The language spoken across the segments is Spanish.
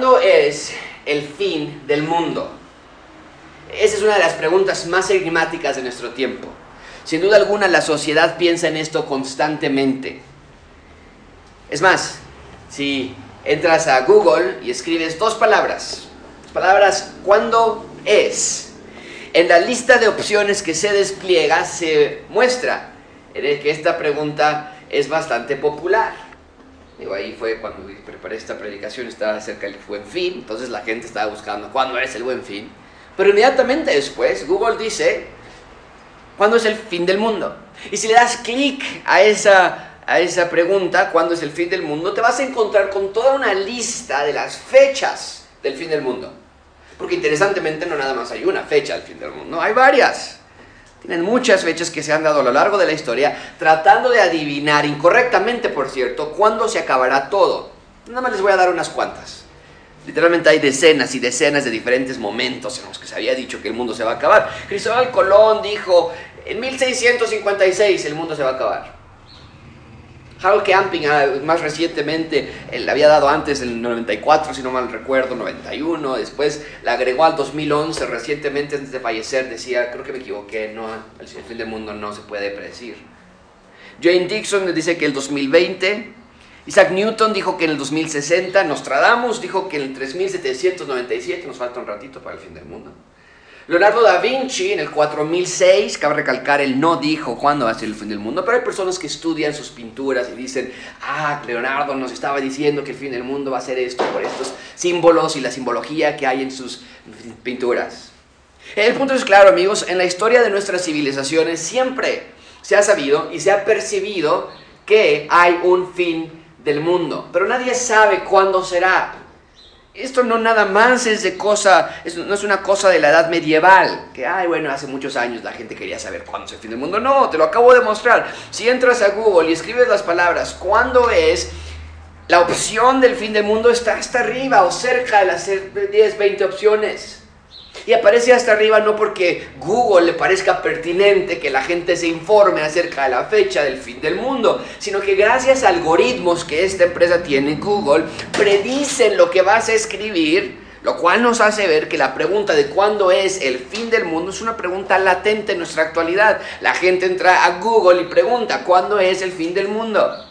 ¿Cuándo es el fin del mundo? Esa es una de las preguntas más enigmáticas de nuestro tiempo. Sin duda alguna la sociedad piensa en esto constantemente. Es más, si entras a Google y escribes dos palabras, palabras ¿cuándo es? En la lista de opciones que se despliega se muestra que esta pregunta es bastante popular. Digo, ahí fue cuando preparé esta predicación, estaba cerca del buen fin, entonces la gente estaba buscando cuándo es el buen fin. Pero inmediatamente después Google dice, ¿cuándo es el fin del mundo? Y si le das clic a esa, a esa pregunta, ¿cuándo es el fin del mundo? Te vas a encontrar con toda una lista de las fechas del fin del mundo. Porque interesantemente no nada más hay una fecha del fin del mundo, hay varias. Tienen muchas fechas que se han dado a lo largo de la historia tratando de adivinar, incorrectamente por cierto, cuándo se acabará todo. Nada más les voy a dar unas cuantas. Literalmente hay decenas y decenas de diferentes momentos en los que se había dicho que el mundo se va a acabar. Cristóbal Colón dijo, en 1656 el mundo se va a acabar. Harold Camping, ah, más recientemente, le había dado antes el 94, si no mal recuerdo, 91, después la agregó al 2011, recientemente antes de fallecer, decía, creo que me equivoqué, no, el fin del mundo no se puede predecir. Jane Dixon dice que el 2020, Isaac Newton dijo que en el 2060, Nostradamus dijo que en el 3797, nos falta un ratito para el fin del mundo. Leonardo da Vinci en el 4006, cabe recalcar, él no dijo cuándo va a ser el fin del mundo, pero hay personas que estudian sus pinturas y dicen, ah, Leonardo nos estaba diciendo que el fin del mundo va a ser esto por estos símbolos y la simbología que hay en sus pinturas. El punto es claro, amigos, en la historia de nuestras civilizaciones siempre se ha sabido y se ha percibido que hay un fin del mundo, pero nadie sabe cuándo será. Esto no nada más es de cosa, no es una cosa de la edad medieval, que, ay, bueno, hace muchos años la gente quería saber cuándo es el fin del mundo. No, te lo acabo de mostrar. Si entras a Google y escribes las palabras, ¿cuándo es? La opción del fin del mundo está hasta arriba o cerca de las 10, 20 opciones. Y aparece hasta arriba no porque Google le parezca pertinente que la gente se informe acerca de la fecha del fin del mundo, sino que gracias a algoritmos que esta empresa tiene, Google, predicen lo que vas a escribir, lo cual nos hace ver que la pregunta de cuándo es el fin del mundo es una pregunta latente en nuestra actualidad. La gente entra a Google y pregunta, ¿cuándo es el fin del mundo?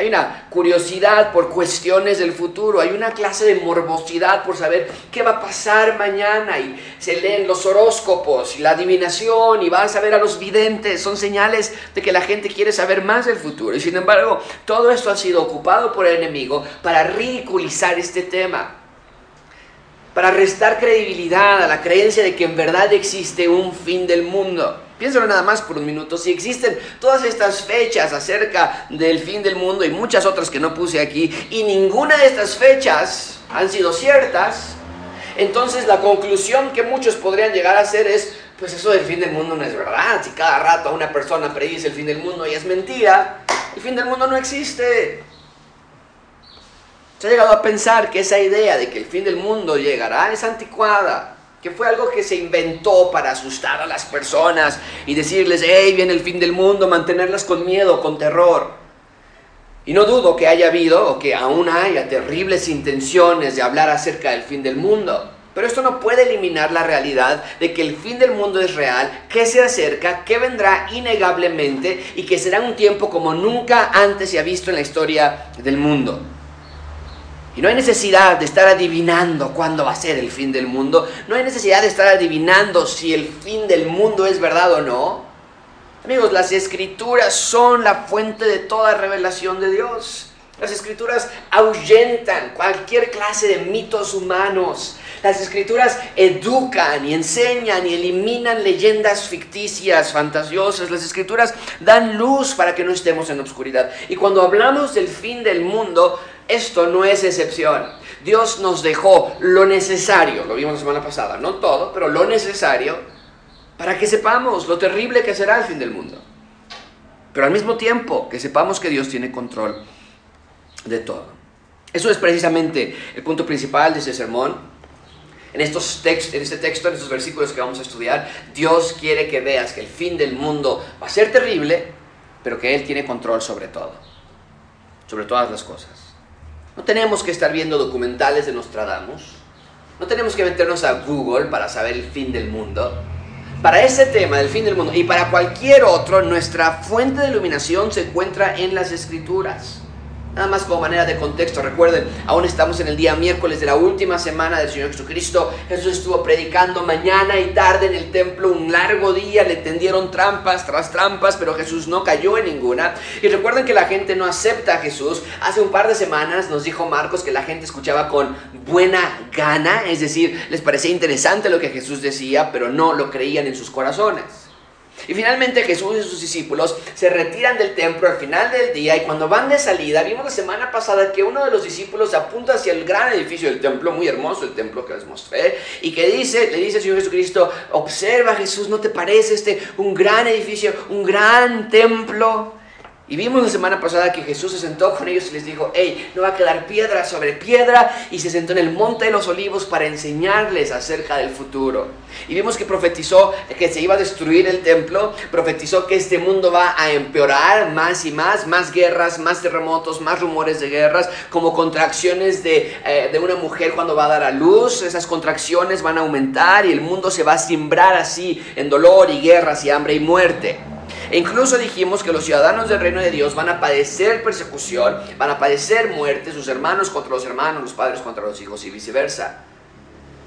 Hay una curiosidad por cuestiones del futuro, hay una clase de morbosidad por saber qué va a pasar mañana y se leen los horóscopos y la adivinación y vas a ver a los videntes, son señales de que la gente quiere saber más del futuro. Y sin embargo, todo esto ha sido ocupado por el enemigo para ridiculizar este tema, para restar credibilidad a la creencia de que en verdad existe un fin del mundo. Piénsalo nada más por un minuto. Si existen todas estas fechas acerca del fin del mundo y muchas otras que no puse aquí, y ninguna de estas fechas han sido ciertas, entonces la conclusión que muchos podrían llegar a hacer es, pues eso del fin del mundo no es verdad. Si cada rato una persona predice el fin del mundo y es mentira, el fin del mundo no existe. Se ha llegado a pensar que esa idea de que el fin del mundo llegará es anticuada que fue algo que se inventó para asustar a las personas y decirles, hey, viene el fin del mundo, mantenerlas con miedo, con terror. Y no dudo que haya habido o que aún haya terribles intenciones de hablar acerca del fin del mundo. Pero esto no puede eliminar la realidad de que el fin del mundo es real, que se acerca, que vendrá innegablemente y que será un tiempo como nunca antes se ha visto en la historia del mundo. Y no hay necesidad de estar adivinando cuándo va a ser el fin del mundo. No hay necesidad de estar adivinando si el fin del mundo es verdad o no. Amigos, las escrituras son la fuente de toda revelación de Dios. Las escrituras ahuyentan cualquier clase de mitos humanos. Las escrituras educan y enseñan y eliminan leyendas ficticias, fantasiosas. Las escrituras dan luz para que no estemos en obscuridad. Y cuando hablamos del fin del mundo, esto no es excepción. Dios nos dejó lo necesario, lo vimos la semana pasada, no todo, pero lo necesario para que sepamos lo terrible que será el fin del mundo. Pero al mismo tiempo que sepamos que Dios tiene control de todo. Eso es precisamente el punto principal de este sermón. En, estos en este texto, en estos versículos que vamos a estudiar, Dios quiere que veas que el fin del mundo va a ser terrible, pero que Él tiene control sobre todo, sobre todas las cosas. No tenemos que estar viendo documentales de Nostradamus. No tenemos que meternos a Google para saber el fin del mundo. Para ese tema del fin del mundo y para cualquier otro, nuestra fuente de iluminación se encuentra en las escrituras. Nada más como manera de contexto, recuerden, aún estamos en el día miércoles de la última semana del Señor Jesucristo. Jesús estuvo predicando mañana y tarde en el templo un largo día, le tendieron trampas tras trampas, pero Jesús no cayó en ninguna. Y recuerden que la gente no acepta a Jesús. Hace un par de semanas nos dijo Marcos que la gente escuchaba con buena gana, es decir, les parecía interesante lo que Jesús decía, pero no lo creían en sus corazones. Y finalmente Jesús y sus discípulos se retiran del templo al final del día y cuando van de salida, vimos la semana pasada que uno de los discípulos apunta hacia el gran edificio del templo, muy hermoso el templo que les mostré, y que dice, le dice al Señor Jesucristo, observa Jesús, ¿no te parece este un gran edificio, un gran templo? Y vimos la semana pasada que Jesús se sentó con ellos y les dijo, hey, no va a quedar piedra sobre piedra. Y se sentó en el monte de los olivos para enseñarles acerca del futuro. Y vimos que profetizó que se iba a destruir el templo, profetizó que este mundo va a empeorar más y más, más guerras, más terremotos, más rumores de guerras, como contracciones de, eh, de una mujer cuando va a dar a luz. Esas contracciones van a aumentar y el mundo se va a simbrar así en dolor y guerras y hambre y muerte. E incluso dijimos que los ciudadanos del reino de Dios van a padecer persecución, van a padecer muerte, sus hermanos contra los hermanos, los padres contra los hijos y viceversa.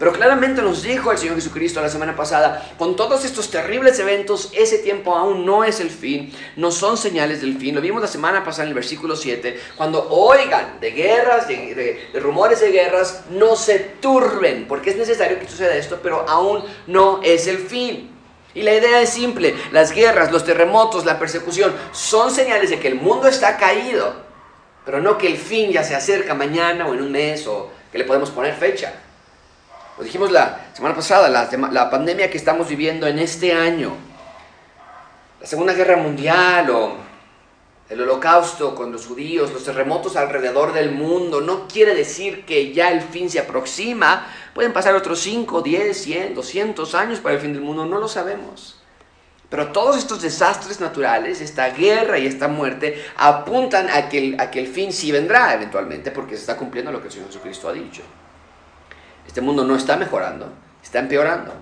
Pero claramente nos dijo el Señor Jesucristo la semana pasada, con todos estos terribles eventos, ese tiempo aún no es el fin, no son señales del fin. Lo vimos la semana pasada en el versículo 7, cuando oigan de guerras, de, de, rumores de guerras, no se turben, porque es necesario que suceda esto, pero aún no es el fin. Y la idea es simple, las guerras, los terremotos, la persecución son señales de que el mundo está caído, pero no que el fin ya se acerca mañana o en un mes o que le podemos poner fecha. Lo dijimos la semana pasada, la, la pandemia que estamos viviendo en este año, la Segunda Guerra Mundial o el holocausto con los judíos, los terremotos alrededor del mundo, no quiere decir que ya el fin se aproxima. Pueden pasar otros 5, 10, 100, 200 años para el fin del mundo, no lo sabemos. Pero todos estos desastres naturales, esta guerra y esta muerte, apuntan a que, el, a que el fin sí vendrá eventualmente, porque se está cumpliendo lo que el Señor Jesucristo ha dicho. Este mundo no está mejorando, está empeorando.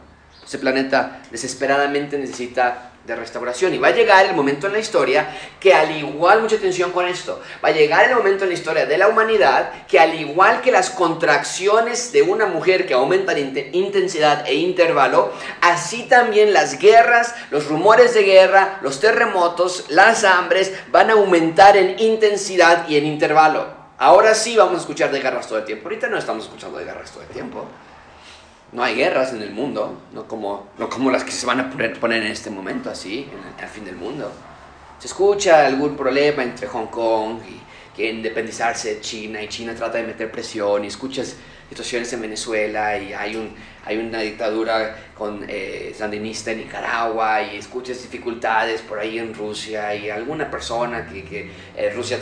Ese planeta desesperadamente necesita de restauración. Y va a llegar el momento en la historia que al igual, mucha atención con esto, va a llegar el momento en la historia de la humanidad que al igual que las contracciones de una mujer que aumentan intensidad e intervalo, así también las guerras, los rumores de guerra, los terremotos, las hambres van a aumentar en intensidad y en intervalo. Ahora sí vamos a escuchar de guerras todo el tiempo. Ahorita no estamos escuchando de guerras todo el tiempo. No hay guerras en el mundo, no como, no como las que se van a poner, poner en este momento, así, en el, fin del mundo. Se escucha algún problema entre Hong Kong y que independizarse de China y China trata de meter presión y escuchas situaciones en Venezuela y hay, un, hay una dictadura con eh, sandinista en Nicaragua y escuchas dificultades por ahí en Rusia y alguna persona que, que eh, Rusia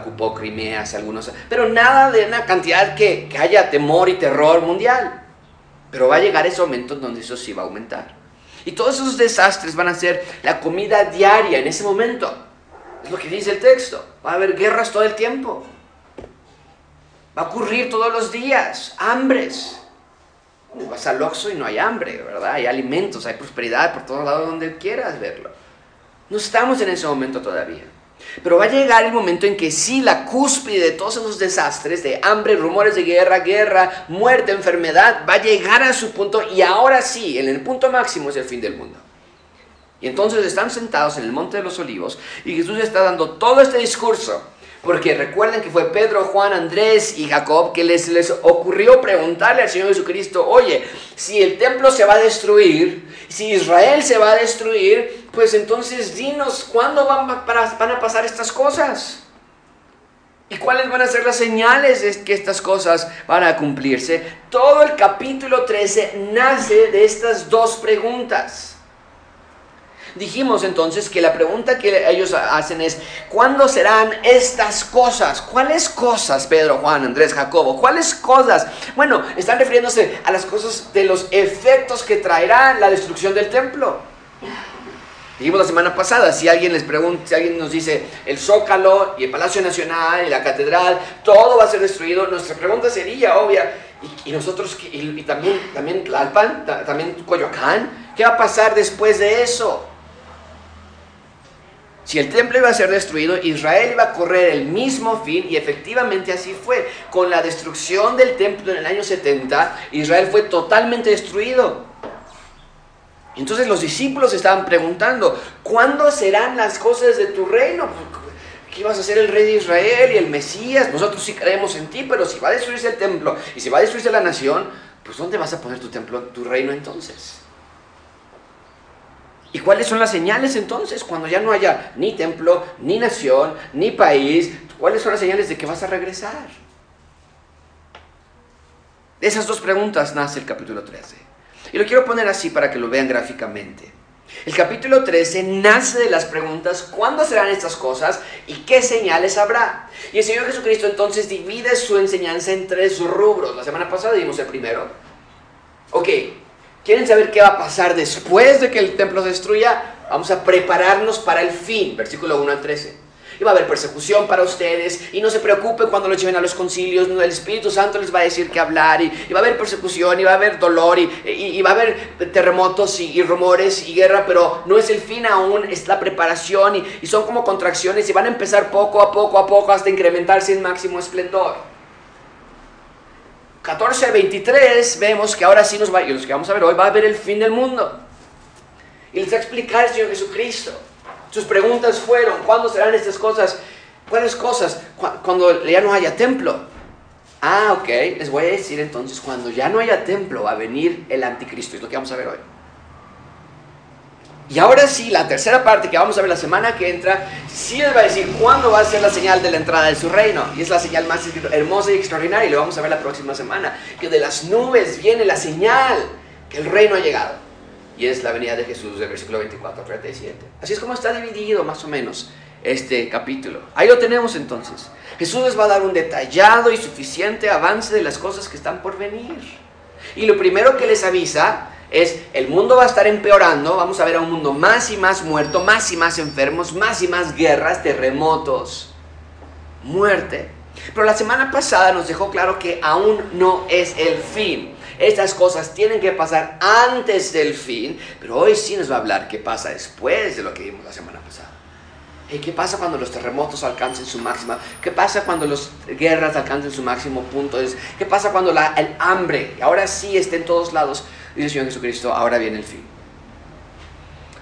ocupó Crimea hace algunos pero nada de una cantidad que, que haya temor y terror mundial. Pero va a llegar ese momento donde eso sí va a aumentar. Y todos esos desastres van a ser la comida diaria en ese momento. Es lo que dice el texto. Va a haber guerras todo el tiempo. Va a ocurrir todos los días. Hambres. Vas al Oxxo y no hay hambre, ¿verdad? Hay alimentos, hay prosperidad por todos lados donde quieras verlo. No estamos en ese momento todavía. Pero va a llegar el momento en que sí, la cúspide de todos esos desastres, de hambre, rumores de guerra, guerra, muerte, enfermedad, va a llegar a su punto y ahora sí, en el punto máximo es el fin del mundo. Y entonces están sentados en el Monte de los Olivos y Jesús está dando todo este discurso. Porque recuerden que fue Pedro, Juan, Andrés y Jacob que les, les ocurrió preguntarle al Señor Jesucristo, oye, si el templo se va a destruir, si Israel se va a destruir, pues entonces dinos, ¿cuándo van, a pasar estas cosas? ¿Y cuáles van a ser las señales de que estas cosas van a cumplirse? Todo el capítulo 13 nace de estas dos preguntas. Dijimos entonces que la pregunta que ellos hacen es, ¿cuándo serán estas cosas? ¿Cuáles cosas, Pedro, Juan, Andrés, Jacobo? ¿Cuáles cosas? Bueno, están refiriéndose a las cosas de los efectos que traerá la destrucción del templo. Dijimos la semana pasada, si alguien les pregunta, si alguien nos dice el Zócalo y el Palacio Nacional y la Catedral, todo va a ser destruido, nuestra pregunta sería obvia, y, nosotros, y, también, también Tlalpan, también Coyoacán, ¿qué va a pasar después de eso? Si el templo iba a ser destruido, Israel iba a correr el mismo fin y efectivamente así fue. Con la destrucción del templo en el año 70, Israel fue totalmente destruido. Entonces los discípulos estaban preguntando, ¿cuándo serán las cosas de tu reino? ¿Qué vas a ser el rey de Israel y el Mesías? Nosotros sí creemos en ti, pero si va a destruirse el templo y si va a destruirse la nación, pues ¿dónde vas a poner tu templo, tu reino entonces? ¿Y cuáles son las señales entonces cuando ya no haya ni templo, ni nación, ni país? ¿Cuáles son las señales de que vas a regresar? De esas dos preguntas nace el capítulo 13. Y lo quiero poner así para que lo vean gráficamente. El capítulo 13 nace de las preguntas, ¿cuándo serán estas cosas y qué señales habrá? Y el Señor Jesucristo entonces divide su enseñanza en tres rubros. La semana pasada dimos el primero. Ok, ¿Quieren saber qué va a pasar después de que el templo se destruya? Vamos a prepararnos para el fin, versículo 1 al 13. Y va a haber persecución para ustedes y no se preocupen cuando lo lleven a los concilios, el Espíritu Santo les va a decir qué hablar y, va a haber persecución y va a haber dolor y, va a haber terremotos y, rumores y guerra, pero no es el fin aún, es la preparación y son como contracciones y van a empezar poco a poco a poco hasta incrementarse en máximo esplendor. 14 al 23 vemos que ahora sí nos va, y los que vamos a ver hoy, va a haber el fin del mundo. Y les va a explicar el Señor Jesucristo. Sus preguntas fueron, ¿cuándo serán estas cosas? ¿Cuáles cosas? Cuando ya no haya templo. Ah, ok, les voy a decir entonces, cuando ya no haya templo va a venir el anticristo, es lo que vamos a ver hoy. Y ahora sí, la tercera parte que vamos a ver la semana que entra, sí les va a decir cuándo va a ser la señal de la entrada de su reino. Y es la señal más hermosa y extraordinaria. Y lo vamos a ver la próxima semana. Que de las nubes viene la señal que el reino ha llegado. Y es la venida de Jesús del versículo 24 al 37. Así es como está dividido más o menos este capítulo. Ahí lo tenemos entonces. Jesús les va a dar un detallado y suficiente avance de las cosas que están por venir. Y lo primero que les avisa es el mundo va a estar empeorando, vamos a ver a un mundo más y más muerto, más y más enfermos, más y más guerras, terremotos, muerte. Pero la semana pasada nos dejó claro que aún no es el fin. Estas cosas tienen que pasar antes del fin, pero hoy sí nos va a hablar qué pasa después de lo que vimos la semana pasada. ¿Qué pasa cuando los terremotos alcancen su máxima? ¿Qué pasa cuando las guerras alcancen su máximo punto? ¿Qué pasa cuando la, el hambre, ahora sí está en todos lados? Dice el Señor Jesucristo, ahora viene el fin.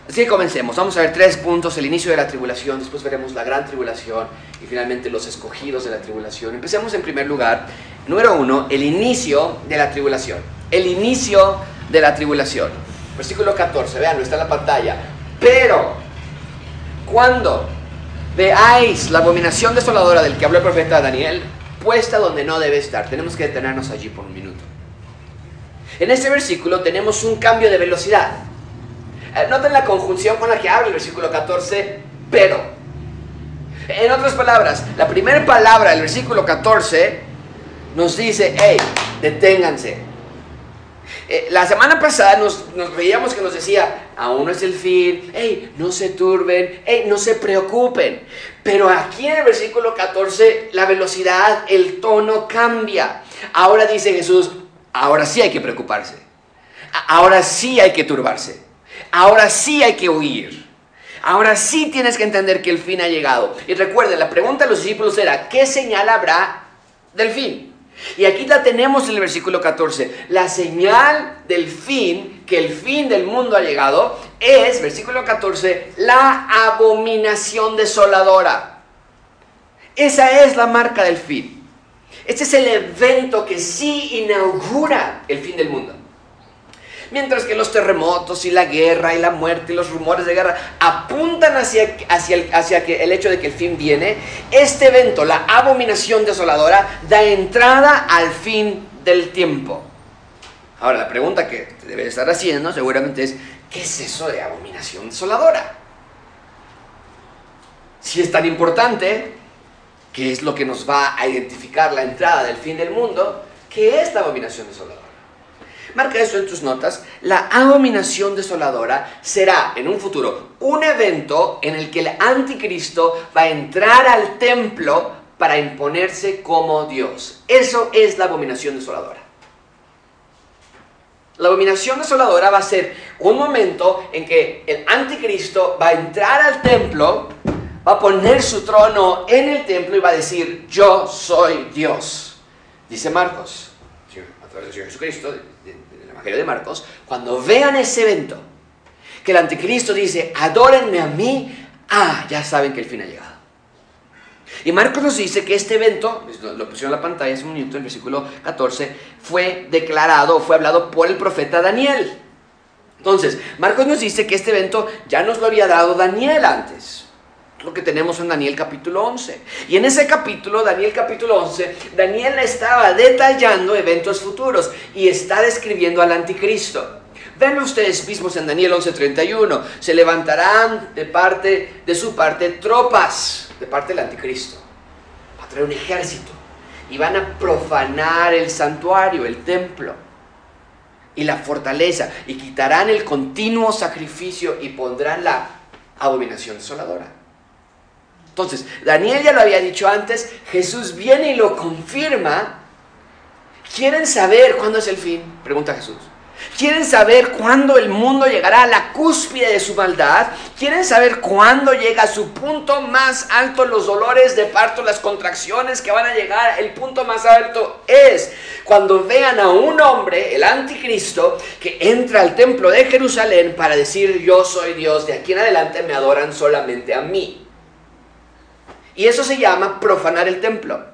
Así que comencemos. Vamos a ver tres puntos, el inicio de la tribulación, después veremos la gran tribulación y finalmente los escogidos de la tribulación. Empecemos en primer lugar, número uno, el inicio de la tribulación. El inicio de la tribulación. Versículo 14, vean, está en la pantalla. Pero, cuando veáis la abominación desoladora del que habló el profeta Daniel, puesta donde no debe estar, tenemos que detenernos allí por un minuto. En este versículo tenemos un cambio de velocidad. Eh, noten la conjunción con la que habla el versículo 14, pero. En otras palabras, la primera palabra del versículo 14 nos dice, hey, deténganse. Eh, la semana pasada nos, veíamos que nos decía, aún no es el fin, hey, no se turben, hey, no se preocupen. Pero aquí en el versículo 14 la velocidad, el tono cambia. Ahora dice Jesús, ahora sí hay que preocuparse. Ahora sí hay que turbarse. Ahora sí hay que huir. Ahora sí tienes que entender que el fin ha llegado. Y recuerden, la pregunta de los discípulos era, ¿qué señal habrá del fin? Y aquí la tenemos en el versículo 14. La señal del fin, que el fin del mundo ha llegado, es, versículo 14, la abominación desoladora. Esa es la marca del fin. Este es el evento que sí inaugura el fin del mundo. Mientras que los terremotos y la guerra y la muerte y los rumores de guerra apuntan hacia, hacia, el, hacia que el hecho de que el fin viene, este evento, la abominación desoladora, da entrada al fin del tiempo. Ahora, la pregunta que te debe estar haciendo seguramente es, ¿qué es eso de abominación desoladora? Si es tan importante, que es lo que nos va a identificar la entrada del fin del mundo, que es la abominación desoladora. marca esto en tus notas, la abominación desoladora será en un futuro un evento en el que el anticristo va a entrar al templo para imponerse como Dios. Eso es la abominación desoladora. La abominación desoladora va a ser un momento en que el anticristo va a entrar al templo, va a poner su trono en el templo y va a decir, yo soy Dios. Dice Marcos, a través del Señor Jesucristo, del Evangelio de Marcos, cuando vean ese evento, que el anticristo dice, adórenme a mí, ah, ya saben que el fin ha llegado. Y Marcos nos dice que este evento, lo pusieron en la pantalla hace un minuto, el versículo 14, fue declarado, fue hablado por el profeta Daniel. Entonces, Marcos nos dice que este evento ya nos lo había dado Daniel antes. Lo que tenemos en Daniel capítulo 11. Y en ese capítulo, Daniel capítulo 11, Daniel estaba detallando eventos futuros y está describiendo al anticristo. Ven ustedes mismos en Daniel 11:31, se levantarán de parte de su parte tropas de parte del anticristo. Va a traer un ejército y van a profanar el santuario, el templo y la fortaleza y quitarán el continuo sacrificio y pondrán la abominación desoladora. Entonces, Daniel ya lo había dicho antes, Jesús viene y lo confirma. ¿Quieren saber cuándo es el fin? Pregunta Jesús. ¿Quieren saber cuándo el mundo llegará a la cúspide de su maldad? ¿Quieren saber cuándo llega a su punto más alto los dolores de parto, las contracciones que van a llegar? El punto más alto es cuando vean a un hombre, el anticristo, que entra al templo de Jerusalén para decir yo soy Dios, de aquí en adelante me adoran solamente a mí. Y eso se llama profanar el templo.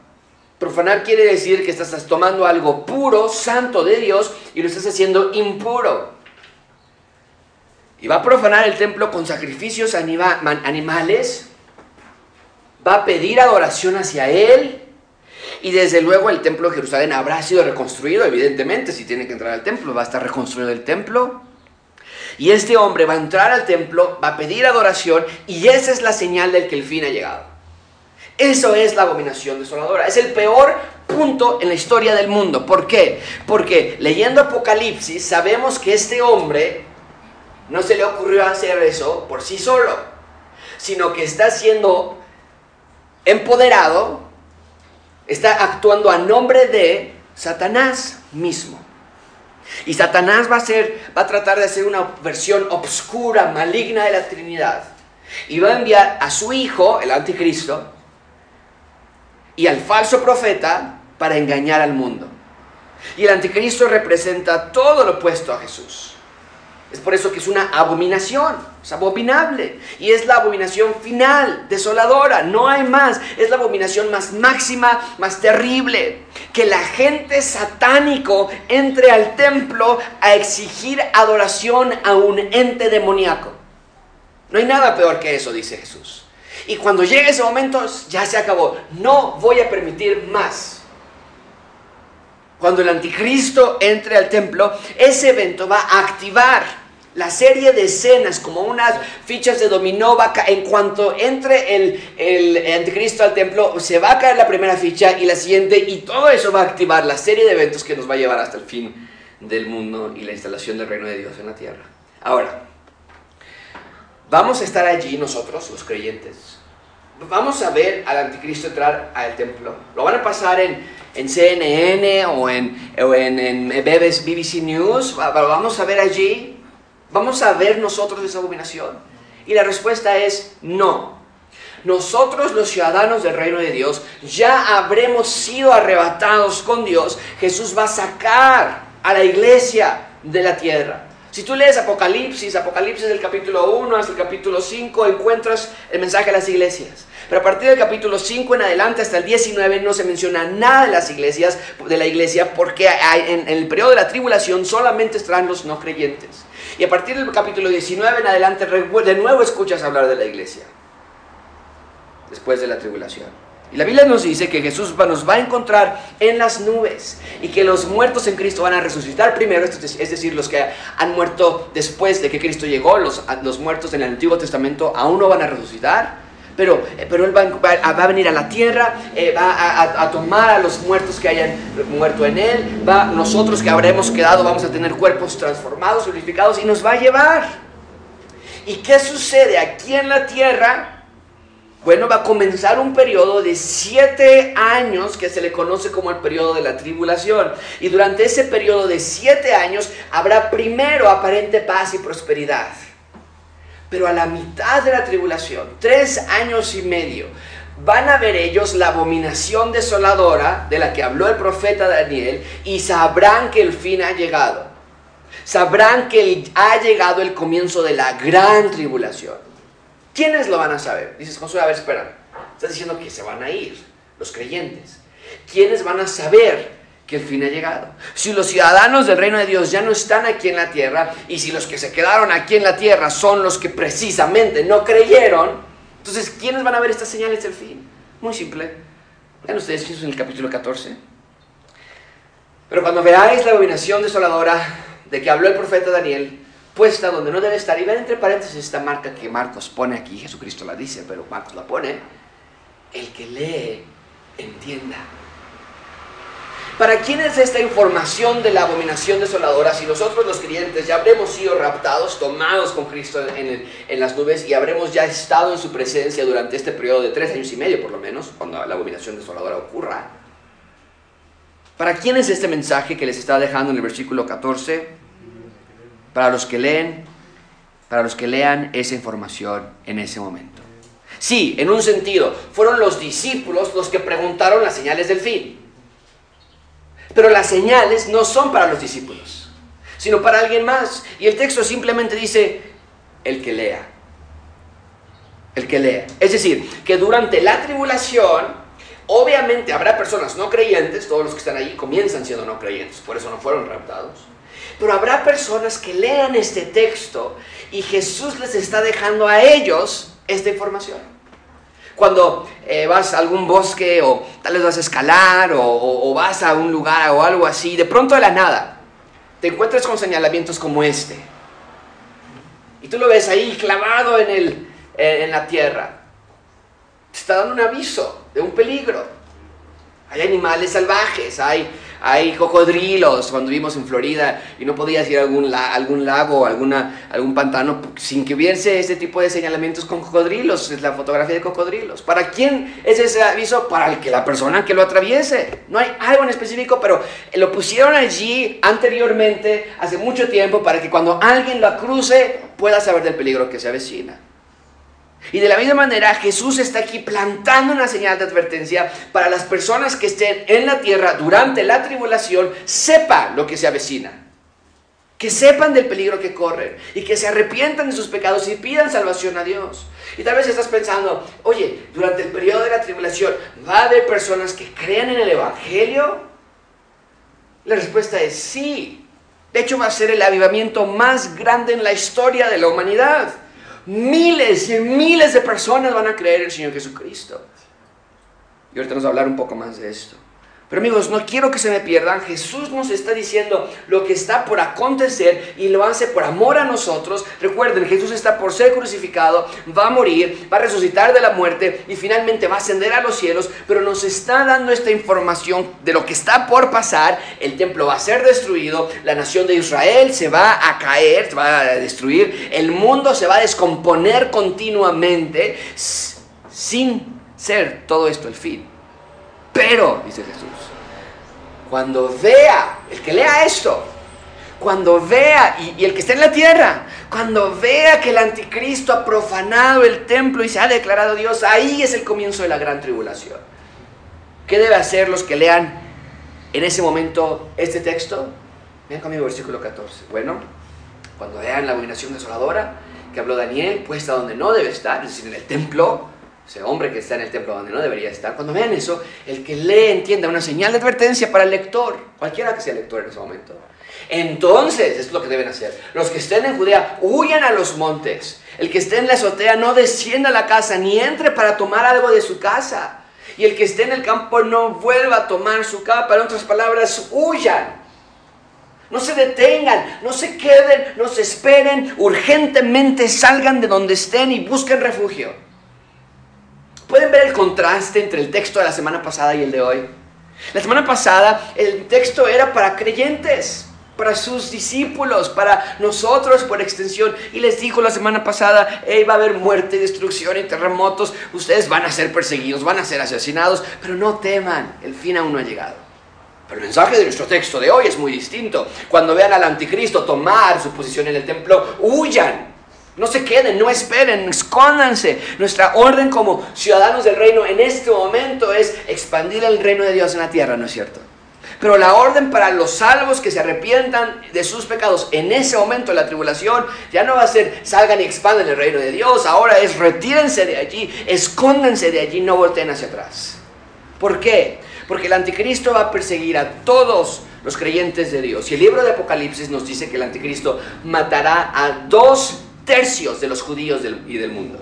Profanar quiere decir que estás tomando algo puro, santo de Dios, y lo estás haciendo impuro. Y va a profanar el templo con sacrificios animales, va a pedir adoración hacia Él, y desde luego el templo de Jerusalén habrá sido reconstruido, evidentemente, si tiene que entrar al templo, va a estar reconstruido el templo. Y este hombre va a entrar al templo, va a pedir adoración, y esa es la señal del que el fin ha llegado. Eso es la abominación desoladora. Es el peor punto en la historia del mundo. ¿Por qué? Porque leyendo Apocalipsis sabemos que este hombre no se le ocurrió hacer eso por sí solo, sino que está siendo empoderado, está actuando a nombre de Satanás mismo. Y Satanás va a, ser, va a tratar de hacer una versión obscura, maligna de la Trinidad. Y va a enviar a su hijo, el anticristo, y al falso profeta para engañar al mundo. Y el anticristo representa todo lo opuesto a Jesús. Es por eso que es una abominación, es abominable. Y es la abominación final, desoladora, no hay más. Es la abominación más máxima, más terrible. Que la gente satánico entre al templo a exigir adoración a un ente demoníaco. No hay nada peor que eso, dice Jesús. Y cuando llegue ese momento, ya se acabó. No voy a permitir más. Cuando el anticristo entre al templo, ese evento va a activar la serie de escenas como unas fichas de dominó. Va en cuanto entre el, el anticristo al templo, se va a caer la primera ficha y la siguiente, y todo eso va a activar la serie de eventos que nos va a llevar hasta el fin del mundo y la instalación del reino de Dios en la tierra. Ahora, vamos a estar allí nosotros, los creyentes, vamos a ver al anticristo entrar al templo. Lo van a pasar en, en CNN o en, en, BBC News. Lo vamos a ver allí. Vamos a ver nosotros esa abominación. Y la respuesta es no. Nosotros los ciudadanos del reino de Dios ya habremos sido arrebatados con Dios. Jesús va a sacar a la iglesia de la tierra. Si tú lees Apocalipsis, Apocalipsis del capítulo 1 hasta el capítulo 5, encuentras el mensaje a las iglesias. Pero a partir del capítulo 5 en adelante hasta el 19 no se menciona nada de las iglesias, de la iglesia, porque en el periodo de la tribulación solamente estarán los no creyentes. Y a partir del capítulo 19 en adelante de nuevo escuchas hablar de la iglesia. Después de la tribulación. Y la Biblia nos dice que Jesús nos va a encontrar en las nubes y que los muertos en Cristo van a resucitar primero, es decir, los que han muerto después de que Cristo llegó, los, los muertos en el Antiguo Testamento aún no van a resucitar, pero, eh, pero Él va, va, a venir a la tierra, eh, va a, a, tomar a los muertos que hayan muerto en Él, va, nosotros que habremos quedado vamos a tener cuerpos transformados, glorificados y nos va a llevar. ¿Y qué sucede aquí en la tierra? Bueno, va a comenzar un periodo de siete años que se le conoce como el periodo de la tribulación. Y durante ese periodo de siete años habrá primero aparente paz y prosperidad. Pero a la mitad de la tribulación, tres años y medio, van a ver ellos la abominación desoladora de la que habló el profeta Daniel y sabrán que el fin ha llegado. Sabrán que ha llegado el comienzo de la gran tribulación. ¿Quiénes lo van a saber? Dices, Josué, a ver, espera. Estás diciendo que se van a ir, los creyentes. ¿Quiénes van a saber que el fin ha llegado? Si los ciudadanos del reino de Dios ya no están aquí en la tierra y si los que se quedaron aquí en la tierra son los que precisamente no creyeron, entonces, ¿quiénes van a ver estas señales del fin? Muy simple. Vean ustedes eso en el capítulo 14. Pero cuando veáis la abominación desoladora de que habló el profeta Daniel, puesta donde no debe estar. Y ven entre paréntesis esta marca que Marcos pone aquí, Jesucristo la dice, pero Marcos la pone. El que lee, entienda. ¿Para quién es esta información de la abominación desoladora? Si nosotros los creyentes ya habremos sido raptados, tomados con Cristo en, las nubes y habremos ya estado en su presencia durante este periodo de tres años y medio por lo menos, cuando la abominación desoladora ocurra. ¿Para quién es este mensaje que les está dejando en el versículo 14? Para los que leen, para los que lean esa información en ese momento. Sí, en un sentido, fueron los discípulos los que preguntaron las señales del fin. Pero las señales no son para los discípulos, sino para alguien más. Y el texto simplemente dice, el que lea. El que lea. Es decir, que durante la tribulación, obviamente habrá personas no creyentes, todos los que están allí comienzan siendo no creyentes, por eso no fueron raptados. Pero habrá personas que lean este texto y Jesús les está dejando a ellos esta información. Cuando eh, vas a algún bosque o tal vez vas a escalar o, vas a un lugar o algo así, de pronto de la nada, te encuentras con señalamientos como este. Y tú lo ves ahí clavado en, en la tierra. Te está dando un aviso de un peligro. Hay animales salvajes, hay hay cocodrilos cuando vivimos en Florida y no podías ir a algún, algún lago alguna, algún pantano sin que hubiese ese tipo de señalamientos con cocodrilos, es la fotografía de cocodrilos. ¿Para quién es ese aviso? Para el que la persona que lo atraviese. No hay algo en específico, pero lo pusieron allí anteriormente, hace mucho tiempo, para que cuando alguien lo cruce pueda saber del peligro que se avecina. Y de la misma manera Jesús está aquí plantando una señal de advertencia para las personas que estén en la tierra durante la tribulación, sepan lo que se avecina. Que sepan del peligro que corren y que se arrepientan de sus pecados y pidan salvación a Dios. Y tal vez estás pensando, oye, durante el periodo de la tribulación, ¿va a haber personas que crean en el Evangelio? La respuesta es sí. De hecho, va a ser el avivamiento más grande en la historia de la humanidad. Miles y miles de personas van a creer en el Señor Jesucristo. Y ahorita nos va a hablar un poco más de esto. Pero amigos, no quiero que se me pierdan. Jesús nos está diciendo lo que está por acontecer y lo hace por amor a nosotros. Recuerden, Jesús está por ser crucificado, va a morir, va a resucitar de la muerte y finalmente va a ascender a los cielos. Pero nos está dando esta información de lo que está por pasar. El templo va a ser destruido, la nación de Israel se va a caer, se va a destruir, el mundo se va a descomponer continuamente sin ser todo esto el fin. Pero, dice Jesús, cuando vea, el que lea esto, cuando vea, y, el que esté en la tierra, cuando vea que el anticristo ha profanado el templo y se ha declarado Dios, ahí es el comienzo de la gran tribulación. ¿Qué debe hacer los que lean en ese momento este texto? Vean conmigo versículo 14. Bueno, cuando vean la abominación desoladora que habló Daniel, puesta donde no debe estar, es decir, en el templo, ese hombre que está en el templo donde no debería estar, cuando vean eso, el que lee entienda una señal de advertencia para el lector, cualquiera que sea lector en ese momento. Entonces, es lo que deben hacer. Los que estén en Judea, huyan a los montes. El que esté en la azotea, no descienda a la casa, ni entre para tomar algo de su casa. Y el que esté en el campo, no vuelva a tomar su capa. En otras palabras, huyan. No se detengan, no se queden, no se esperen. Urgentemente salgan de donde estén y busquen refugio. ¿Pueden ver el contraste entre el texto de la semana pasada y el de hoy? La semana pasada el texto era para creyentes, para sus discípulos, para nosotros por extensión. Y les dijo la semana pasada, hey, va a haber muerte, destrucción y terremotos, ustedes van a ser perseguidos, van a ser asesinados, pero no teman, el fin aún no ha llegado. Pero el mensaje de nuestro texto de hoy es muy distinto. Cuando vean al anticristo tomar su posición en el templo, huyan. No se queden, no esperen, escóndanse. Nuestra orden como ciudadanos del reino en este momento es expandir el reino de Dios en la tierra, ¿no es cierto? Pero la orden para los salvos que se arrepientan de sus pecados en ese momento de la tribulación ya no va a ser salgan y expanden el reino de Dios. Ahora es retírense de allí, escóndanse de allí, no volteen hacia atrás. ¿Por qué? Porque el anticristo va a perseguir a todos los creyentes de Dios. Y el libro de Apocalipsis nos dice que el anticristo matará a dos tercios de los judíos y del mundo.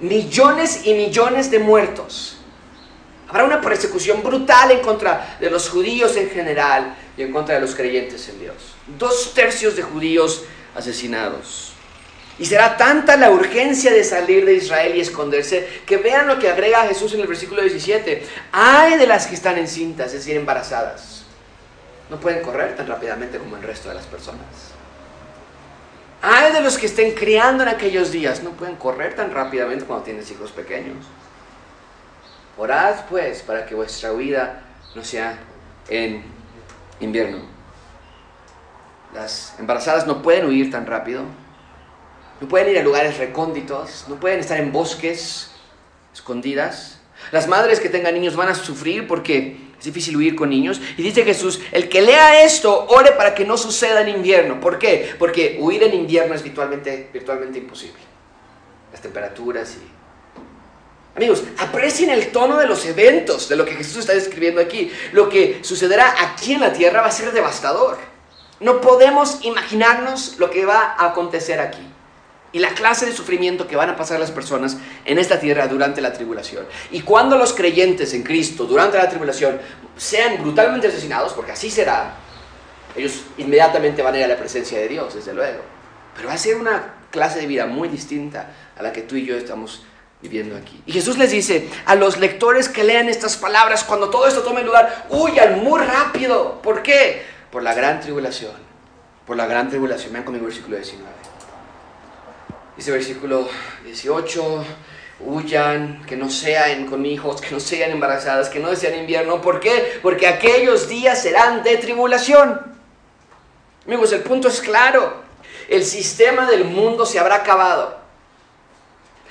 Millones y millones de muertos. Habrá una persecución brutal en contra de los judíos en general y en contra de los creyentes en Dios. Dos tercios de judíos asesinados. Y será tanta la urgencia de salir de Israel y esconderse que vean lo que agrega Jesús en el versículo 17. Hay de las que están encintas, es decir, embarazadas. No pueden correr tan rápidamente como el resto de las personas. Hay de los que estén criando en aquellos días, no pueden correr tan rápidamente cuando tienes hijos pequeños. Orad pues para que vuestra huida no sea en invierno. Las embarazadas no pueden huir tan rápido, no pueden ir a lugares recónditos, no pueden estar en bosques escondidas. Las madres que tengan niños van a sufrir porque es difícil huir con niños. Y dice Jesús, el que lea esto, ore para que no suceda en invierno. ¿Por qué? Porque huir en invierno es virtualmente, virtualmente imposible. Las temperaturas y... Amigos, aprecien el tono de los eventos, de lo que Jesús está describiendo aquí. Lo que sucederá aquí en la tierra va a ser devastador. No podemos imaginarnos lo que va a acontecer aquí y la clase de sufrimiento que van a pasar las personas en esta tierra durante la tribulación. Y cuando los creyentes en Cristo durante la tribulación sean brutalmente asesinados, porque así será, ellos inmediatamente van a ir a la presencia de Dios, desde luego. Pero va a ser una clase de vida muy distinta a la que tú y yo estamos viviendo aquí. Y Jesús les dice a los lectores que lean estas palabras, cuando todo esto tome lugar, huyan muy rápido. ¿Por qué? Por la gran tribulación. Por la gran tribulación. Vean conmigo el versículo 19. Dice versículo 18, huyan, que no sean con hijos, que no sean embarazadas, que no desean invierno. ¿Por qué? Porque aquellos días serán de tribulación. Amigos, el punto es claro. El sistema del mundo se habrá acabado.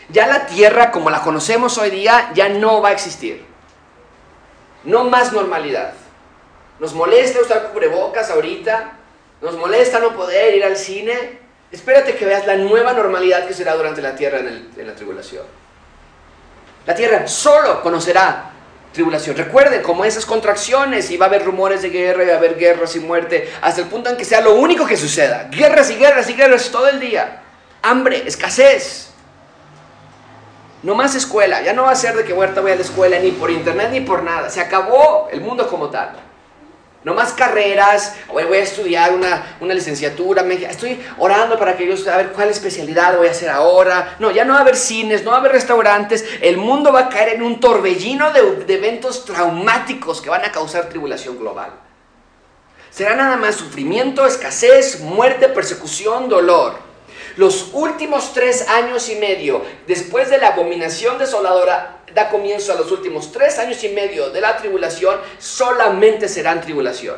Ya la tierra como la conocemos hoy día ya no va a existir. No más normalidad. Nos molesta usar cubrebocas ahorita. Nos molesta no poder ir al cine. Espérate que veas la nueva normalidad que será durante la tierra en, la tribulación. La tierra solo conocerá tribulación. Recuerden, como esas contracciones, y va a haber rumores de guerra, y va a haber guerras y muerte, hasta el punto en que sea lo único que suceda. Guerras y guerras y guerras todo el día. Hambre, escasez. No más escuela. Ya no va a ser de que huerta voy a la escuela ni por internet ni por nada. Se acabó el mundo como tal. No más carreras, voy, a estudiar una, una licenciatura, estoy orando para que yo a ver cuál especialidad voy a hacer ahora. No, ya no va a haber cines, no va a haber restaurantes, el mundo va a caer en un torbellino de, de eventos traumáticos que van a causar tribulación global. Será nada más sufrimiento, escasez, muerte, persecución, dolor. Los últimos tres años y medio, después de la abominación desoladora, da comienzo a los últimos tres años y medio de la tribulación, solamente serán tribulación.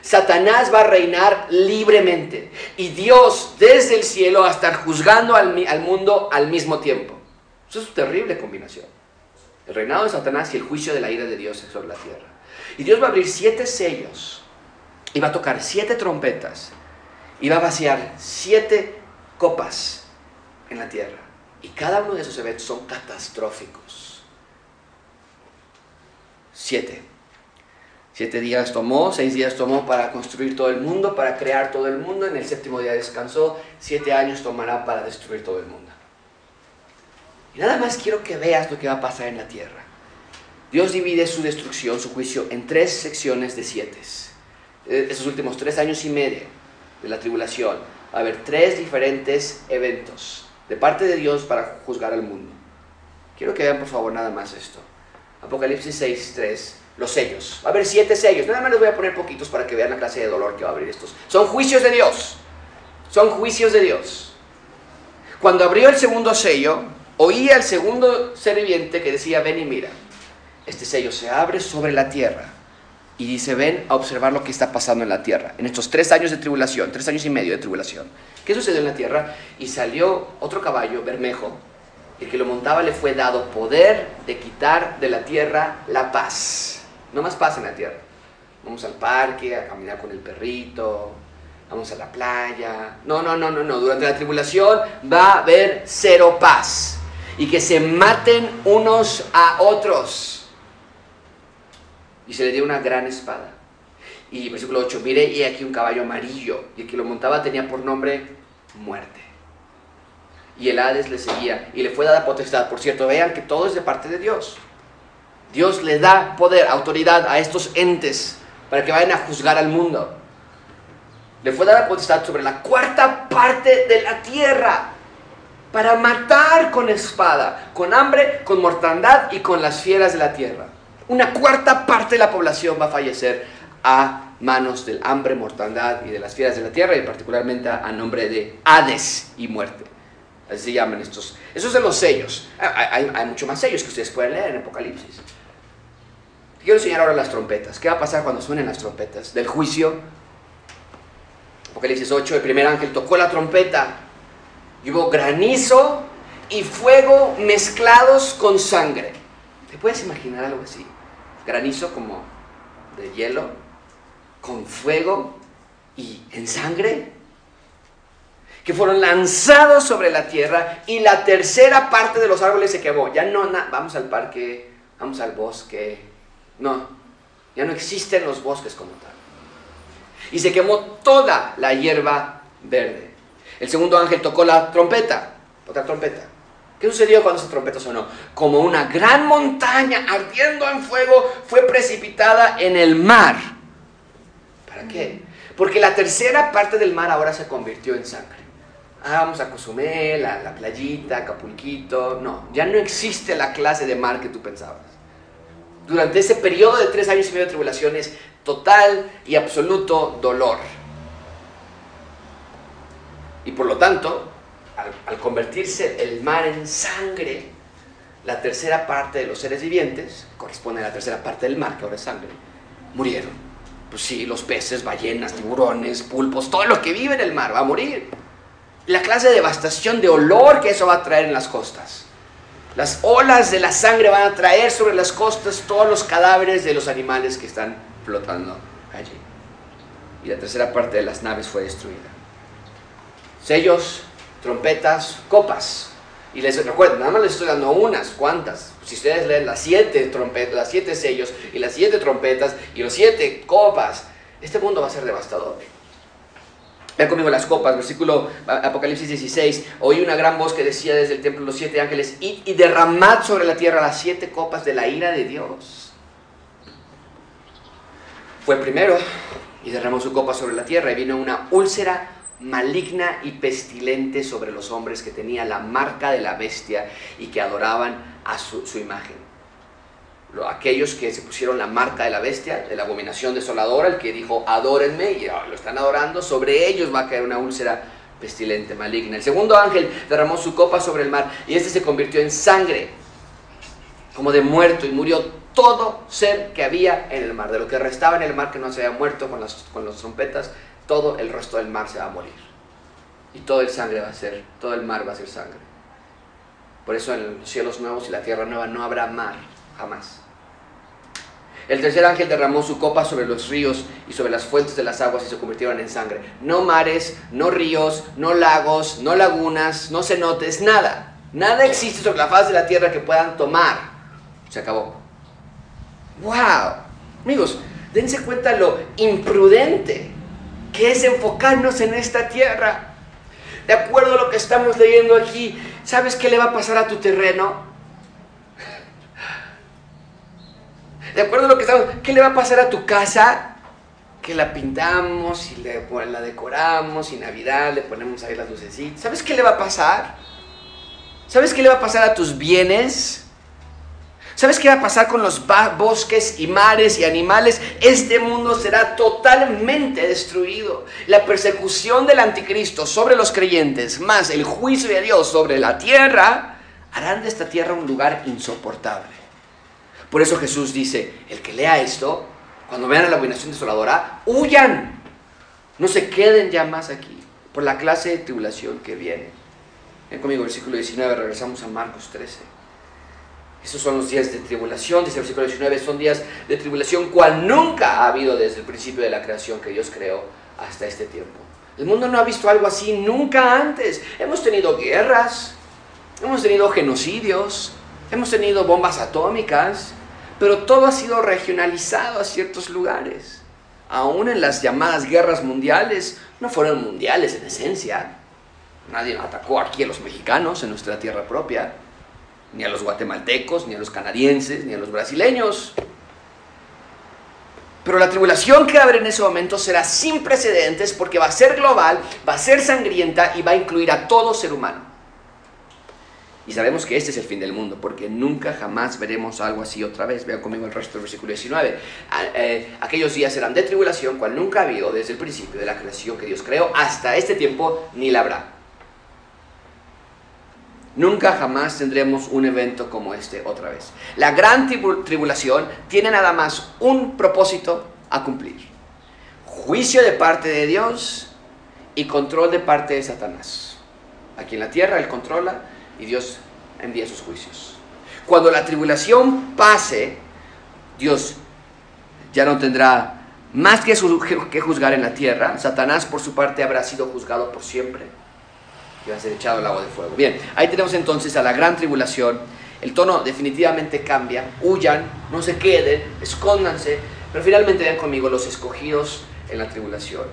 Satanás va a reinar libremente y Dios desde el cielo va a estar juzgando al, mundo al mismo tiempo. Eso es una terrible combinación. El reinado de Satanás y el juicio de la ira de Dios sobre la tierra. Y Dios va a abrir siete sellos y va a tocar siete trompetas y va a vaciar siete copas en la tierra. Y cada uno de esos eventos son catastróficos. Siete. Siete días tomó, seis días tomó para construir todo el mundo, para crear todo el mundo. En el séptimo día descansó. Siete años tomará para destruir todo el mundo. Y nada más quiero que veas lo que va a pasar en la tierra. Dios divide su destrucción, su juicio, en tres secciones de siete. Eh, esos últimos tres años y medio de la tribulación a haber tres diferentes eventos de parte de Dios para juzgar al mundo. Quiero que vean por favor nada más esto. Apocalipsis 6, 3. Los sellos. Va a haber siete sellos. Nada más les voy a poner poquitos para que vean la clase de dolor que va a abrir estos. Son juicios de Dios. Son juicios de Dios. Cuando abrió el segundo sello, oía al segundo ser que decía, ven y mira. Este sello se abre sobre la tierra. Y dice, ven a observar lo que está pasando en la tierra. En estos tres años de tribulación, tres años y medio de tribulación. ¿Qué sucedió en la tierra? Y salió otro caballo, Bermejo, el que lo montaba le fue dado poder de quitar de la tierra la paz. No más paz en la tierra. Vamos al parque a caminar con el perrito, vamos a la playa. No, no, no, no, no. Durante la tribulación va a haber cero paz. Y que se maten unos a otros. Y se le dio una gran espada. Y versículo 8, mire, y aquí un caballo amarillo. Y el que lo montaba tenía por nombre muerte y el Hades le seguía y le fue dada potestad. Por cierto, vean que todo es de parte de Dios. Dios le da poder, autoridad a estos entes para que vayan a juzgar al mundo. Le fue dada potestad sobre la cuarta parte de la tierra para matar con espada, con hambre, con mortandad y con las fieras de la tierra. Una cuarta parte de la población va a fallecer a manos del hambre, mortandad y de las fieras de la tierra y particularmente a nombre de Hades y muerte. Así se llaman estos. Esos son los sellos. Ah, hay, hay, mucho más sellos que ustedes pueden leer en Apocalipsis. Quiero enseñar ahora las trompetas. ¿Qué va a pasar cuando suenen las trompetas? Del juicio. Apocalipsis 8, el primer ángel tocó la trompeta. Y hubo granizo y fuego mezclados con sangre. ¿Te puedes imaginar algo así? Granizo como de hielo, con fuego y en sangre que fueron lanzados sobre la tierra y la tercera parte de los árboles se quemó. Ya no, vamos al parque, vamos al bosque. No, ya no existen los bosques como tal. Y se quemó toda la hierba verde. El segundo ángel tocó la trompeta, otra trompeta. ¿Qué sucedió cuando esa trompeta sonó? Como una gran montaña ardiendo en fuego fue precipitada en el mar. ¿Para qué? Porque la tercera parte del mar ahora se convirtió en sangre ah, vamos a Cozumel, a la playita, Acapulquito. No, ya no existe la clase de mar que tú pensabas. Durante ese periodo de tres años y medio de tribulaciones, total y absoluto dolor. Y por lo tanto, al, convertirse el mar en sangre, la tercera parte de los seres vivientes, corresponde a la tercera parte del mar, que ahora es sangre, murieron. Pues sí, los peces, ballenas, tiburones, pulpos, todo lo que vive en el mar va a morir la clase de devastación de olor que eso va a traer en las costas. Las olas de la sangre van a traer sobre las costas todos los cadáveres de los animales que están flotando allí. Y la tercera parte de las naves fue destruida. Sellos, trompetas, copas. Y les recuerdo, nada más les estoy dando unas cuantas. Si ustedes leen las siete trompetas, las siete sellos y las siete trompetas y los siete copas, este mundo va a ser devastador. Vean conmigo las copas, versículo Apocalipsis 16. Oí una gran voz que decía desde el templo los siete ángeles, y, y derramad sobre la tierra las siete copas de la ira de Dios. Fue primero y derramó su copa sobre la tierra y vino una úlcera maligna y pestilente sobre los hombres que tenía la marca de la bestia y que adoraban a su imagen aquellos que se pusieron la marca de la bestia, de la abominación desoladora, el que dijo, adórenme, y lo están adorando, sobre ellos va a caer una úlcera pestilente, maligna. El segundo ángel derramó su copa sobre el mar y este se convirtió en sangre, como de muerto, y murió todo ser que había en el mar. De lo que restaba en el mar que no se había muerto con las, con las trompetas, todo el resto del mar se va a morir. Y todo el sangre va a ser, todo el mar va a ser sangre. Por eso en los cielos nuevos y la tierra nueva no habrá mar, jamás. El tercer ángel derramó su copa sobre los ríos y sobre las fuentes de las aguas y se convirtieron en sangre. No mares, no ríos, no lagos, no lagunas, no cenotes, nada. Nada existe sobre la faz de la tierra que puedan tomar. Se acabó. ¡Wow! Amigos, dense cuenta lo imprudente que es enfocarnos en esta tierra. De acuerdo a lo que estamos leyendo aquí, ¿sabes qué le va a pasar a tu terreno? De acuerdo a lo que estamos, ¿qué le va a pasar a tu casa? Que la pintamos y le, la decoramos y Navidad le ponemos ahí las lucecitas. ¿Sabes qué le va a pasar? ¿Sabes qué le va a pasar a tus bienes? ¿Sabes qué va a pasar con los bosques y mares y animales? Este mundo será totalmente destruido. La persecución del anticristo sobre los creyentes, más el juicio de Dios sobre la tierra, harán de esta tierra un lugar insoportable. Por eso Jesús dice, el que lea esto, cuando vean a la abominación desoladora, huyan. No se queden ya más aquí por la clase de tribulación que viene. Ven conmigo, versículo 19, regresamos a Marcos 13. Esos son los días de tribulación, dice el versículo 19, son días de tribulación cual nunca ha habido desde el principio de la creación que Dios creó hasta este tiempo. El mundo no ha visto algo así nunca antes. Hemos tenido guerras, hemos tenido genocidios, hemos tenido bombas atómicas, pero todo ha sido regionalizado a ciertos lugares. Aún en las llamadas guerras mundiales, no fueron mundiales en esencia. Nadie atacó aquí a los mexicanos en nuestra tierra propia ni a los guatemaltecos, ni a los canadienses, ni a los brasileños. Pero la tribulación que abre en ese momento será sin precedentes porque va a ser global, va a ser sangrienta y va a incluir a todo ser humano. Y sabemos que este es el fin del mundo, porque nunca jamás veremos algo así otra vez. Vean conmigo el resto del versículo 19. Eh, aquellos días serán de tribulación, cual nunca ha habido desde el principio de la creación que Dios creó hasta este tiempo, ni la habrá. Nunca jamás tendremos un evento como este otra vez. La gran tribulación tiene nada más un propósito a cumplir. Juicio de parte de Dios y control de parte de Satanás. Aquí en la tierra Él controla y Dios envía sus juicios. Cuando la tribulación pase, Dios ya no tendrá más que juzgar en la tierra. Satanás por su parte habrá sido juzgado por siempre va a ser echado al agua de fuego. Bien, ahí tenemos entonces a la gran tribulación. El tono definitivamente cambia. Huyan, no se queden, escóndanse. Pero finalmente vean conmigo los escogidos en la tribulación.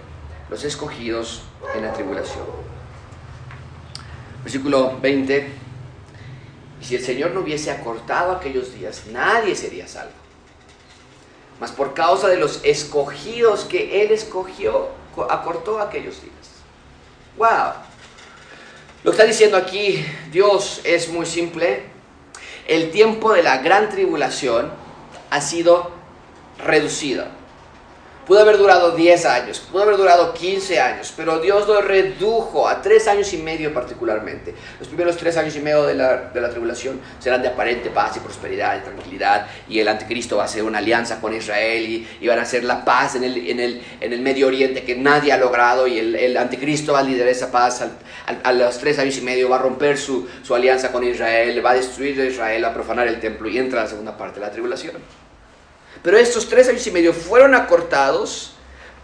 Los escogidos en la tribulación. Versículo 20. Y si el Señor no hubiese acortado aquellos días, nadie sería salvo. Mas por causa de los escogidos que Él escogió, acortó aquellos días. ¡Wow! Lo que está diciendo aquí Dios es muy simple. El tiempo de la gran tribulación ha sido reducido. Pudo haber durado 10 años, pudo haber durado 15 años, pero Dios lo redujo a 3 años y medio particularmente. Los primeros 3 años y medio de la, tribulación serán de aparente paz y prosperidad y tranquilidad, y el anticristo va a hacer una alianza con Israel y, van a hacer la paz en el, en, el, en el, Medio Oriente que nadie ha logrado, y el, anticristo va a liderar esa paz. a los 3 años y medio va a romper su, su alianza con Israel, va a destruir a Israel, va a profanar el templo y entra la segunda parte de la tribulación. Pero estos tres años y medio fueron acortados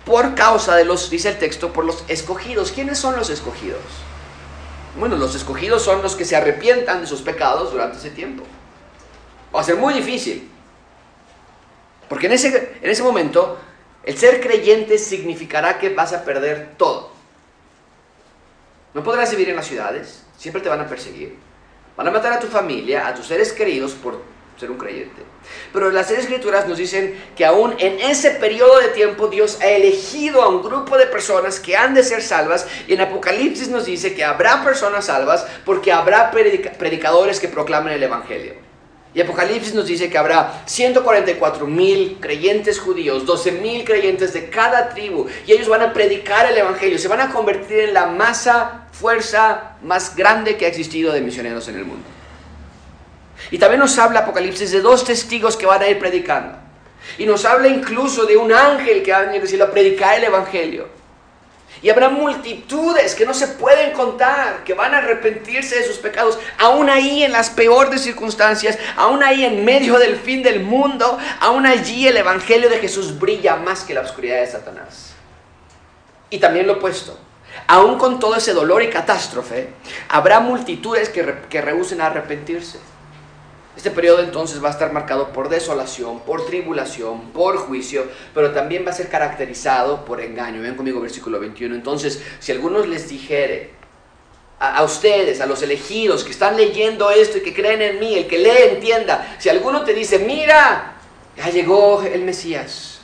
por causa de los, dice el texto, por los escogidos. ¿Quiénes son los escogidos? Bueno, los escogidos son los que se arrepientan de sus pecados durante ese tiempo. Va a ser muy difícil. Porque en ese, en ese momento, el ser creyente significará que vas a perder todo. No podrás vivir en las ciudades, siempre te van a perseguir. Van a matar a tu familia, a tus seres queridos por ser un creyente. Pero las escrituras nos dicen que aún en ese periodo de tiempo Dios ha elegido a un grupo de personas que han de ser salvas y en Apocalipsis nos dice que habrá personas salvas porque habrá predicadores que proclamen el Evangelio. Y Apocalipsis nos dice que habrá 144 mil creyentes judíos, 12 mil creyentes de cada tribu, y ellos van a predicar el Evangelio, se van a convertir en la masa, fuerza más grande que ha existido de misioneros en el mundo. Y también nos habla Apocalipsis de dos testigos que van a ir predicando. Y nos habla incluso de un ángel que va a venir a predicar el Evangelio. Y habrá multitudes que no se pueden contar, que van a arrepentirse de sus pecados, aún ahí en las peores circunstancias, aún ahí en medio del fin del mundo, aún allí el Evangelio de Jesús brilla más que la oscuridad de Satanás. Y también lo opuesto, aún con todo ese dolor y catástrofe, habrá multitudes que, que rehúsen a arrepentirse. Este periodo entonces va a estar marcado por desolación, por tribulación, por juicio, pero también va a ser caracterizado por engaño. Ven conmigo versículo 21. Entonces, si algunos les dijere a, ustedes, a los elegidos que están leyendo esto y que creen en mí, el que lee entienda, si alguno te dice, mira, ya llegó el Mesías,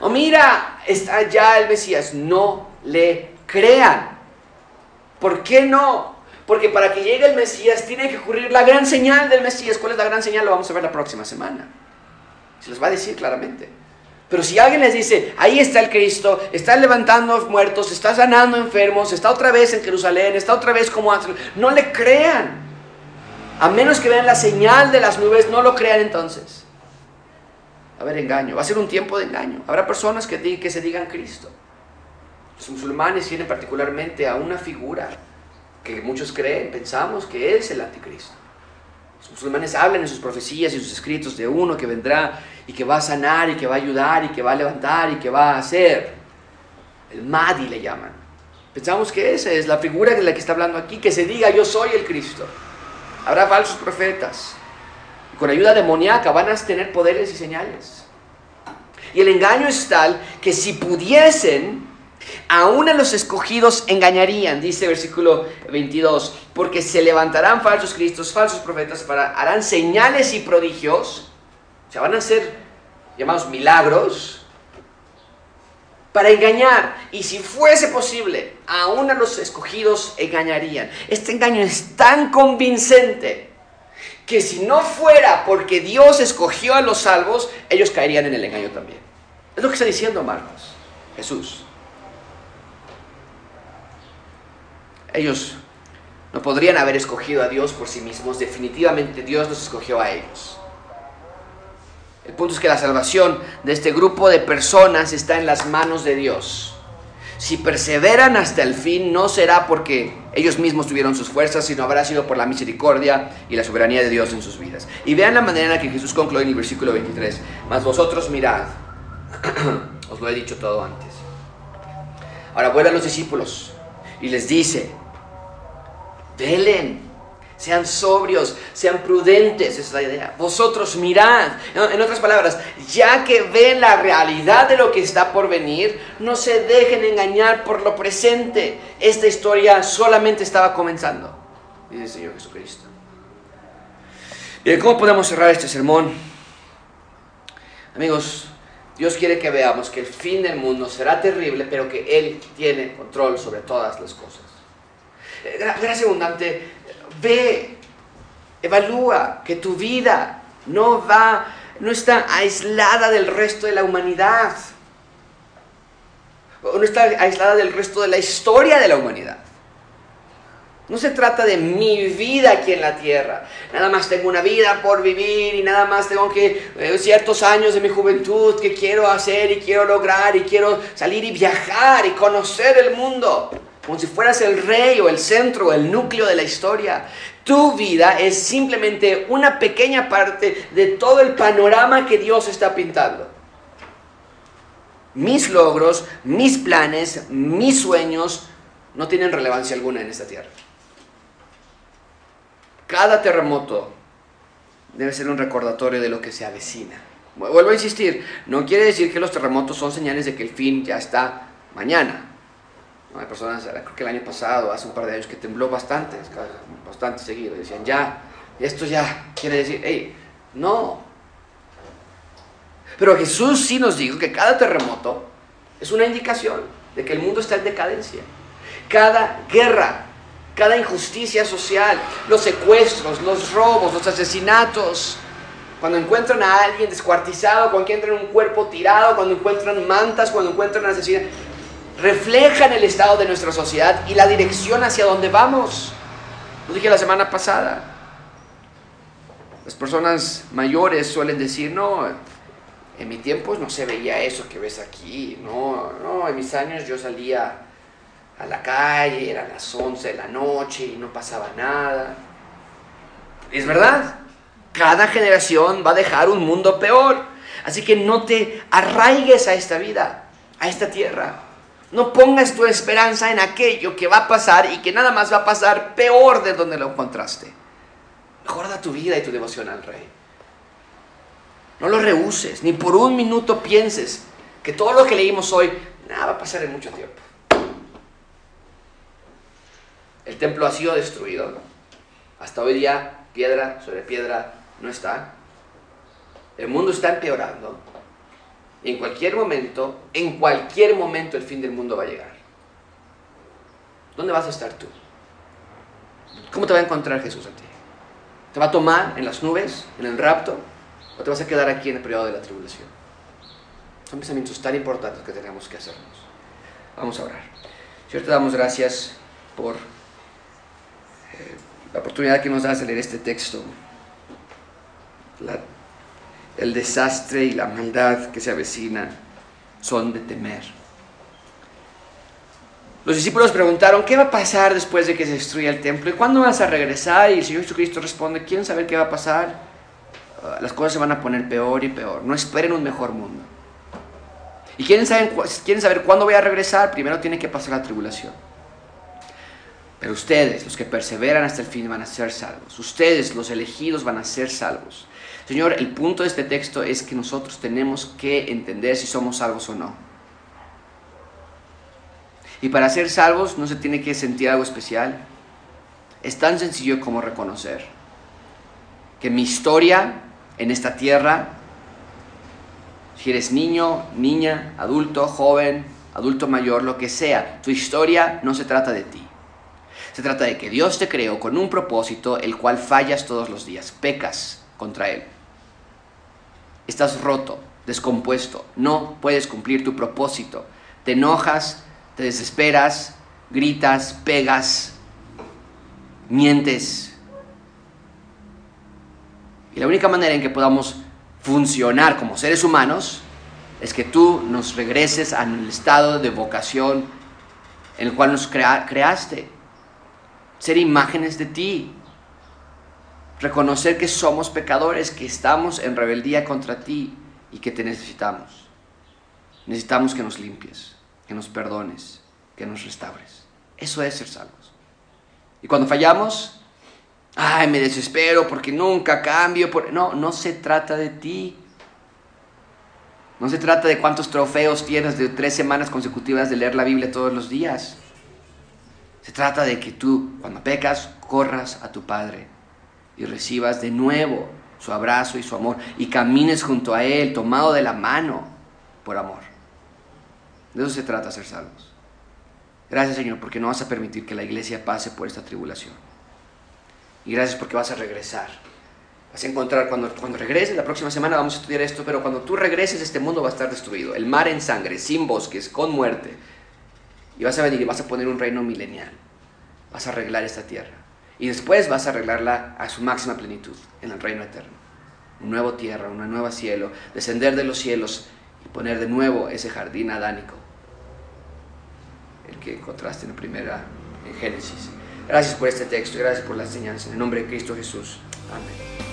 o mira, está ya el Mesías, no le crean. ¿Por qué no? Porque para que llegue el Mesías tiene que ocurrir la gran señal del Mesías. ¿Cuál es la gran señal? Lo vamos a ver la próxima semana. Se los va a decir claramente. Pero si alguien les dice, ahí está el Cristo, está levantando muertos, está sanando enfermos, está otra vez en Jerusalén, está otra vez como antes, no le crean. A menos que vean la señal de las nubes, no lo crean entonces. A ver, engaño. Va a ser un tiempo de engaño. Habrá personas que, que se digan Cristo. Los musulmanes tienen particularmente a una figura que muchos creen, pensamos que es el anticristo. Los musulmanes hablan en sus profecías y sus escritos de uno que vendrá y que va a sanar y que va a ayudar y que va a levantar y que va a hacer. El Mahdi le llaman. Pensamos que esa es la figura de la que está hablando aquí, que se diga yo soy el Cristo. Habrá falsos profetas. Y con ayuda demoníaca van a tener poderes y señales. Y el engaño es tal que si pudiesen, Aún a los escogidos engañarían, dice versículo 22, porque se levantarán falsos cristos, falsos profetas, harán señales y prodigios, o sea, van a ser llamados milagros, para engañar. Y si fuese posible, aún a los escogidos engañarían. Este engaño es tan convincente que si no fuera porque Dios escogió a los salvos, ellos caerían en el engaño también. Es lo que está diciendo Marcos, Jesús. Ellos no podrían haber escogido a Dios por sí mismos, definitivamente Dios los escogió a ellos. El punto es que la salvación de este grupo de personas está en las manos de Dios. Si perseveran hasta el fin, no será porque ellos mismos tuvieron sus fuerzas, sino habrá sido por la misericordia y la soberanía de Dios en sus vidas. Y vean la manera en la que Jesús concluye en el versículo 23. Mas vosotros mirad, os lo he dicho todo antes. Ahora vuelven los discípulos y les dice, velen, sean sobrios, sean prudentes, esa es la idea. Vosotros mirad, en otras palabras, ya que ven la realidad de lo que está por venir, no se dejen engañar por lo presente. Esta historia solamente estaba comenzando, dice el Señor Jesucristo. ¿Y cómo podemos cerrar este sermón? Amigos, Dios quiere que veamos que el fin del mundo será terrible, pero que Él tiene control sobre todas las cosas. Eh, gracia abundante, ve, evalúa que tu vida no va, no está aislada del resto de la humanidad. No está aislada del resto de la historia de la humanidad. No se trata de mi vida aquí en la tierra. Nada más tengo una vida por vivir y nada más tengo que eh, ciertos años de mi juventud que quiero hacer y quiero lograr y quiero salir y viajar y conocer el mundo como si fueras el rey o el centro o el núcleo de la historia. Tu vida es simplemente una pequeña parte de todo el panorama que Dios está pintando. Mis logros, mis planes, mis sueños no tienen relevancia alguna en esta tierra. Cada terremoto debe ser un recordatorio de lo que se avecina. Vuelvo a insistir, no quiere decir que los terremotos son señales de que el fin ya está mañana. Hay personas, creo que el año pasado, hace un par de años, que tembló bastante, bastante seguido. Decían, ya, esto ya quiere decir, hey, no. Pero Jesús sí nos dijo que cada terremoto es una indicación de que el mundo está en decadencia. Cada guerra, cada injusticia social, los secuestros, los robos, los asesinatos, cuando encuentran a alguien descuartizado, cuando encuentran un cuerpo tirado, cuando encuentran mantas, cuando encuentran asesinatos, reflejan el estado de nuestra sociedad y la dirección hacia donde vamos. Lo dije la semana pasada. Las personas mayores suelen decir, no, en mi tiempo no se veía eso que ves aquí, no, no, en mis años yo salía a la calle, eran las 11 de la noche y no pasaba nada. Es verdad, cada generación va a dejar un mundo peor, así que no te arraigues a esta vida, a esta tierra. No pongas tu esperanza en aquello que va a pasar y que nada más va a pasar peor de donde lo encontraste. Mejora tu vida y tu devoción al Rey. No lo rehuses, ni por un minuto pienses que todo lo que leímos hoy, nada va a pasar en mucho tiempo. El templo ha sido destruido. Hasta hoy día, piedra sobre piedra no está. El mundo está empeorando. Y en cualquier momento, en cualquier momento el fin del mundo va a llegar. ¿Dónde vas a estar tú? ¿Cómo te va a encontrar Jesús a ti? ¿Te va a tomar en las nubes, en el rapto? ¿O te vas a quedar aquí en el periodo de la tribulación? Son pensamientos tan importantes que tenemos que hacernos. Vamos a orar. Señor, te damos gracias por la oportunidad que nos das de leer este texto. el desastre y la maldad que se avecina son de temer. Los discípulos preguntaron, ¿qué va a pasar después de que se destruya el templo? ¿Y cuándo vas a regresar? Y el Señor Jesucristo responde, ¿quieren saber qué va a pasar? Ah, las cosas se van a poner peor y peor. No esperen un mejor mundo. ¿Y quieren saber, quieren saber cuándo voy a regresar? Primero tiene que pasar la tribulación. Pero ustedes, los que perseveran hasta el fin, van a ser salvos. Ustedes, los elegidos, van a ser salvos. Señor, el punto de este texto es que nosotros tenemos que entender si somos salvos o no. Y para ser salvos no se tiene que sentir algo especial. Es tan sencillo como reconocer que mi historia en esta tierra, si eres niño, niña, adulto, joven, adulto mayor, lo que sea, tu historia no se trata de ti. Se trata de que Dios te creó con un propósito el cual fallas todos los días, pecas contra Él. Estás roto, descompuesto, no puedes cumplir tu propósito. Te enojas, te desesperas, gritas, pegas, mientes. Y la única manera en que podamos funcionar como seres humanos es que tú nos regreses al estado de vocación en el cual nos creaste ser imágenes de ti, reconocer que somos pecadores, que estamos en rebeldía contra ti y que te necesitamos. Necesitamos que nos limpies, que nos perdones, que nos restaures. Eso es ser salvos. Y cuando fallamos, ay, me desespero porque nunca cambio. No, no se trata de ti. No se trata de cuántos trofeos tienes de tres semanas consecutivas de leer la Biblia todos los días. Se trata de que tú, cuando pecas, corras a tu Padre y recibas de nuevo su abrazo y su amor y camines junto a Él, tomado de la mano por amor. De eso se trata ser salvos. Gracias Señor porque no vas a permitir que la iglesia pase por esta tribulación. Y gracias porque vas a regresar. Vas a encontrar, cuando, cuando regreses, la próxima semana vamos a estudiar esto, pero cuando tú regreses este mundo va a estar destruido. El mar en sangre, sin bosques, con muerte y vas a venir y vas a poner un reino milenial. Vas a arreglar esta tierra. Y después vas a arreglarla a su máxima plenitud, en el reino eterno. Un nuevo tierra, un nuevo cielo, descender de los cielos y poner de nuevo ese jardín adánico, el que encontraste en la primera, en Génesis. Gracias por este texto, gracias por la enseñanza. En el nombre de Cristo Jesús. Amén.